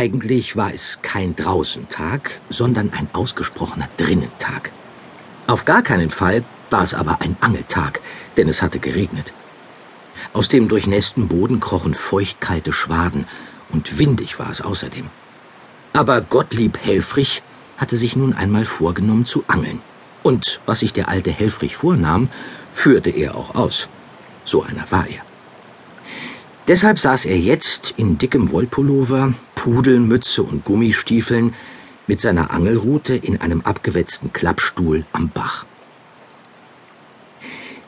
Eigentlich war es kein Draußentag, sondern ein ausgesprochener Drinnentag. Auf gar keinen Fall war es aber ein Angeltag, denn es hatte geregnet. Aus dem durchnässten Boden krochen feuchtkalte Schwaden, und windig war es außerdem. Aber Gottlieb Helfrich hatte sich nun einmal vorgenommen zu angeln. Und was sich der alte Helfrich vornahm, führte er auch aus. So einer war er. Deshalb saß er jetzt in dickem Wollpullover, Pudelmütze und Gummistiefeln mit seiner Angelrute in einem abgewetzten Klappstuhl am Bach.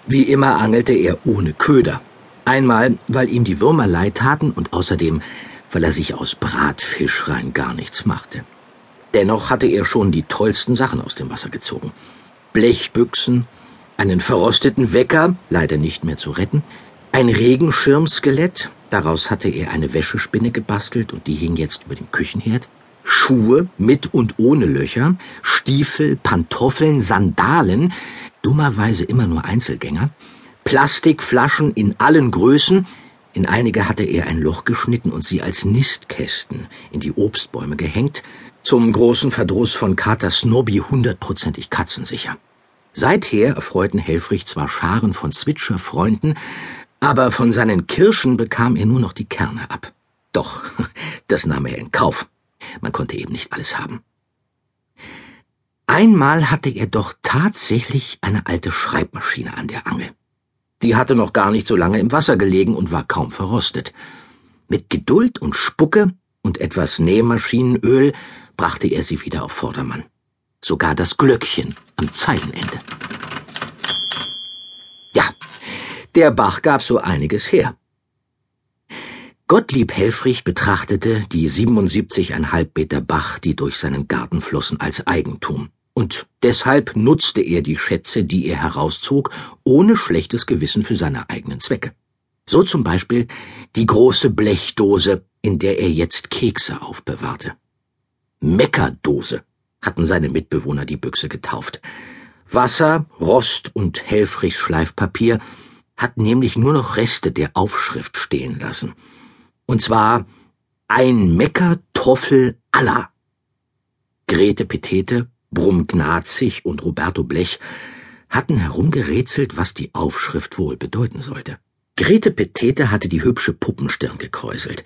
Wie immer angelte er ohne Köder. Einmal, weil ihm die Würmer leid taten und außerdem, weil er sich aus Bratfisch rein gar nichts machte. Dennoch hatte er schon die tollsten Sachen aus dem Wasser gezogen. Blechbüchsen, einen verrosteten Wecker, leider nicht mehr zu retten, ein Regenschirmskelett, daraus hatte er eine Wäschespinne gebastelt und die hing jetzt über dem Küchenherd, Schuhe mit und ohne Löcher, Stiefel, Pantoffeln, Sandalen, dummerweise immer nur Einzelgänger, Plastikflaschen in allen Größen, in einige hatte er ein Loch geschnitten und sie als Nistkästen in die Obstbäume gehängt, zum großen Verdruss von Kater Snobby hundertprozentig katzensicher. Seither erfreuten Helfrich zwar Scharen von Zwitscher-Freunden, aber von seinen Kirschen bekam er nur noch die Kerne ab. Doch, das nahm er in Kauf. Man konnte eben nicht alles haben. Einmal hatte er doch tatsächlich eine alte Schreibmaschine an der Angel. Die hatte noch gar nicht so lange im Wasser gelegen und war kaum verrostet. Mit Geduld und Spucke und etwas Nähmaschinenöl brachte er sie wieder auf Vordermann. Sogar das Glöckchen am Zeilenende. Ja, der Bach gab so einiges her. Gottlieb Helfrich betrachtete die 77,5 Meter Bach, die durch seinen Garten flossen, als Eigentum. Und deshalb nutzte er die Schätze, die er herauszog, ohne schlechtes Gewissen für seine eigenen Zwecke. So zum Beispiel die große Blechdose, in der er jetzt Kekse aufbewahrte. Meckerdose hatten seine Mitbewohner die Büchse getauft. Wasser, Rost und Helfrichs Schleifpapier hatten nämlich nur noch Reste der Aufschrift stehen lassen. Und zwar ein Meckertoffel aller. Grete Petete, Brumm Gnazig und Roberto Blech hatten herumgerätselt, was die Aufschrift wohl bedeuten sollte. Grete Petete hatte die hübsche Puppenstirn gekräuselt.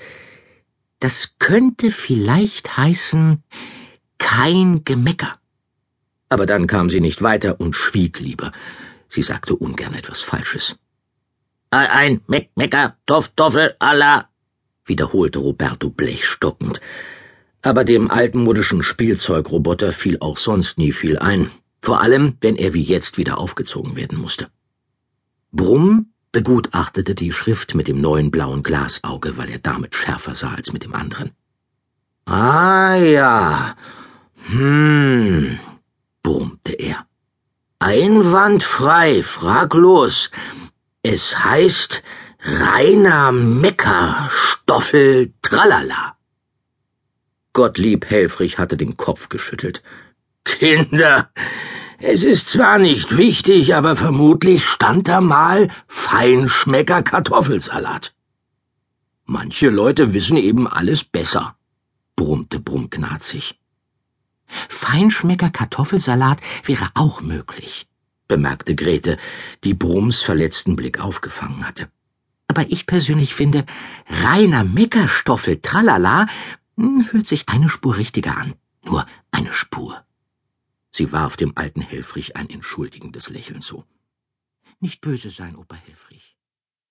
Das könnte vielleicht heißen kein Gemecker. Aber dann kam sie nicht weiter und schwieg lieber. Sie sagte ungern etwas Falsches. Ein Meck Mecker, Toff Toffel, Allah, wiederholte Roberto Blech stockend. Aber dem altmodischen Spielzeugroboter fiel auch sonst nie viel ein. Vor allem, wenn er wie jetzt wieder aufgezogen werden musste. Brumm begutachtete die Schrift mit dem neuen blauen Glasauge, weil er damit schärfer sah als mit dem anderen. Ah ja. Hm, brummte er. Einwandfrei, fraglos. Es heißt reiner Mecker, Stoffel, tralala. Gottlieb Helfrich hatte den Kopf geschüttelt. Kinder, es ist zwar nicht wichtig, aber vermutlich stand da mal Feinschmecker Kartoffelsalat. Manche Leute wissen eben alles besser, brummte Brummknarzig. Feinschmecker Kartoffelsalat wäre auch möglich, bemerkte Grete, die Brumms verletzten Blick aufgefangen hatte. Aber ich persönlich finde, reiner Meckerstoffel tralala hm, hört sich eine Spur richtiger an. Nur eine Spur. Sie warf dem alten Helfrich ein entschuldigendes Lächeln zu. Nicht böse sein, Opa Helfrich.